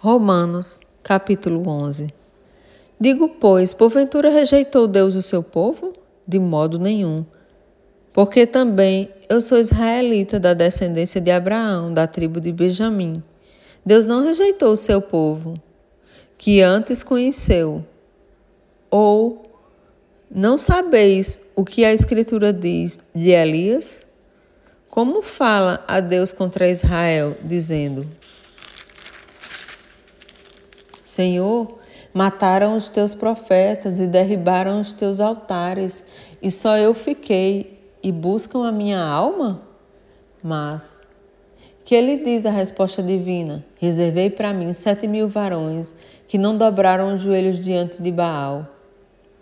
Romanos, capítulo 11. Digo, pois, porventura rejeitou Deus o seu povo? De modo nenhum. Porque também eu sou israelita da descendência de Abraão, da tribo de Benjamim. Deus não rejeitou o seu povo, que antes conheceu. Ou não sabeis o que a Escritura diz de Elias? Como fala a Deus contra Israel, dizendo: Senhor, mataram os teus profetas e derribaram os teus altares, e só eu fiquei, e buscam a minha alma? Mas, que ele diz a resposta divina: Reservei para mim sete mil varões que não dobraram os joelhos diante de Baal.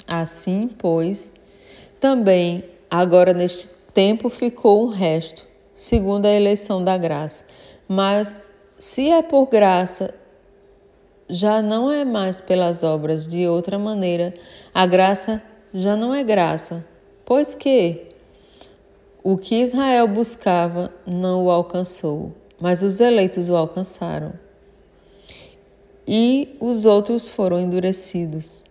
Assim, pois, também agora neste tempo ficou um resto, segundo a eleição da graça. Mas se é por graça, já não é mais pelas obras, de outra maneira, a graça já não é graça, pois que o que Israel buscava não o alcançou, mas os eleitos o alcançaram. E os outros foram endurecidos.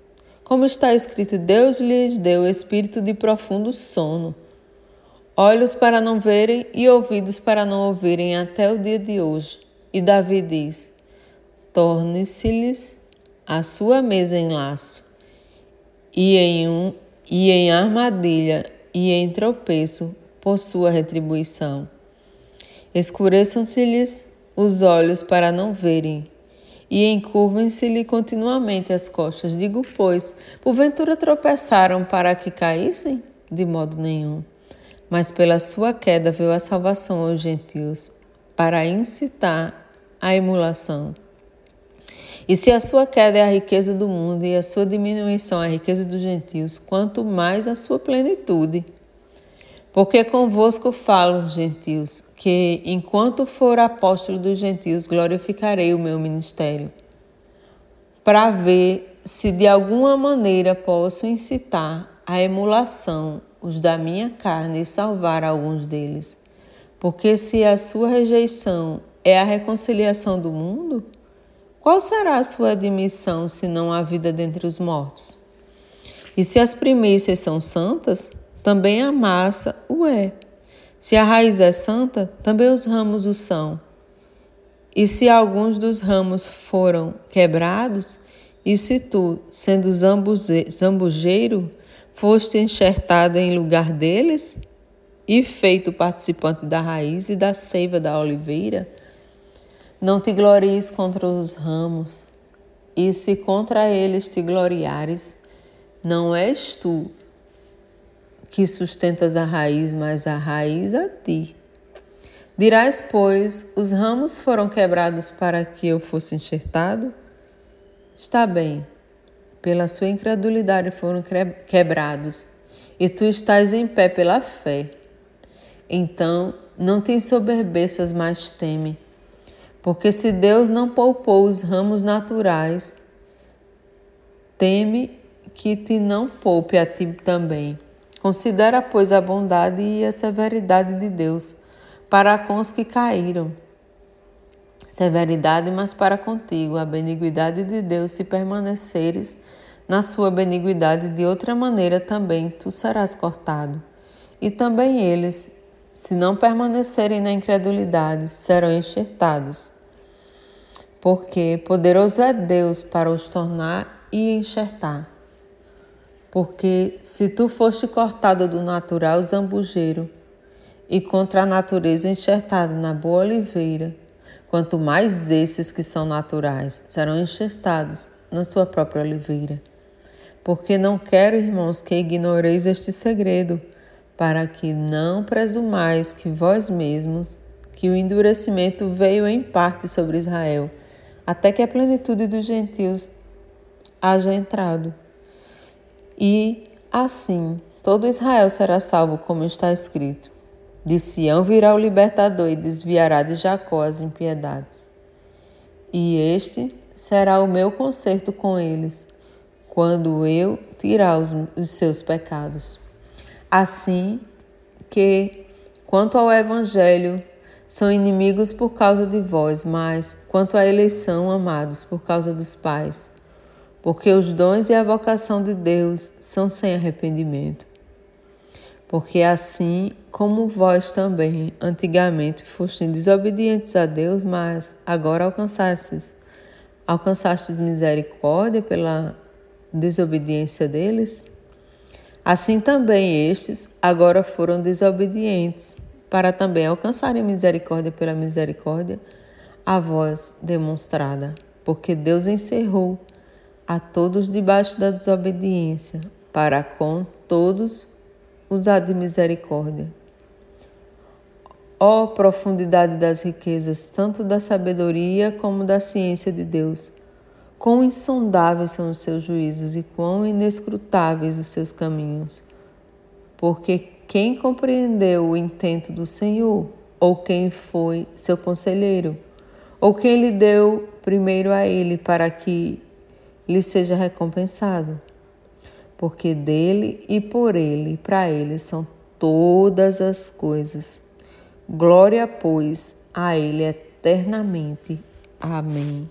Como está escrito, Deus lhes deu espírito de profundo sono, olhos para não verem e ouvidos para não ouvirem até o dia de hoje. E Davi diz: torne-se-lhes a sua mesa em laço, e em, um, e em armadilha e em tropeço por sua retribuição. Escureçam-se-lhes os olhos para não verem, e encurvem-se-lhe continuamente as costas. Digo, pois, porventura tropeçaram para que caíssem? De modo nenhum. Mas pela sua queda veio a salvação aos gentios, para incitar a emulação. E se a sua queda é a riqueza do mundo e a sua diminuição a riqueza dos gentios, quanto mais a sua plenitude. Porque convosco falo, gentios, que enquanto for apóstolo dos gentios, glorificarei o meu ministério, para ver se de alguma maneira posso incitar a emulação os da minha carne e salvar alguns deles. Porque se a sua rejeição é a reconciliação do mundo, qual será a sua admissão se não há vida dentre os mortos? E se as primícias são santas, também a massa o é. Se a raiz é santa, também os ramos o são. E se alguns dos ramos foram quebrados, e se tu, sendo zambujeiro, foste enxertado em lugar deles, e feito participante da raiz e da seiva da oliveira, não te glories contra os ramos, e se contra eles te gloriares, não és tu que sustentas a raiz, mas a raiz a ti. Dirás, pois, os ramos foram quebrados para que eu fosse enxertado? Está bem, pela sua incredulidade foram quebrados, e tu estás em pé pela fé. Então, não te ensoberbeças, mas teme porque se Deus não poupou os ramos naturais, teme que te não poupe a ti também. Considera, pois, a bondade e a severidade de Deus para com os que caíram. Severidade, mas para contigo, a beniguidade de Deus, se permaneceres na sua beniguidade, de outra maneira também tu serás cortado. E também eles, se não permanecerem na incredulidade, serão enxertados. Porque poderoso é Deus para os tornar e enxertar. Porque se tu foste cortado do natural zambujeiro e contra a natureza enxertado na boa oliveira, quanto mais esses que são naturais serão enxertados na sua própria oliveira. Porque não quero, irmãos, que ignoreis este segredo para que não presumais que vós mesmos, que o endurecimento veio em parte sobre Israel, até que a plenitude dos gentios haja entrado. E assim todo Israel será salvo, como está escrito. De Sião virá o libertador e desviará de Jacó as impiedades. E este será o meu conserto com eles, quando eu tirar os, os seus pecados. Assim que, quanto ao Evangelho, são inimigos por causa de vós, mas quanto à eleição, amados, por causa dos pais, porque os dons e a vocação de Deus são sem arrependimento. Porque assim como vós também antigamente fostes desobedientes a Deus, mas agora alcançastes, alcançastes misericórdia pela desobediência deles, assim também estes agora foram desobedientes, para também alcançarem misericórdia pela misericórdia a vós demonstrada, porque Deus encerrou a todos debaixo da desobediência, para com todos usar de misericórdia. Ó oh, profundidade das riquezas, tanto da sabedoria como da ciência de Deus! Quão insondáveis são os seus juízos e quão inescrutáveis os seus caminhos! Porque quem compreendeu o intento do Senhor, ou quem foi seu conselheiro? ou quem lhe deu primeiro a ele para que lhe seja recompensado? Porque dele e por ele para ele são todas as coisas. Glória, pois, a ele eternamente. Amém.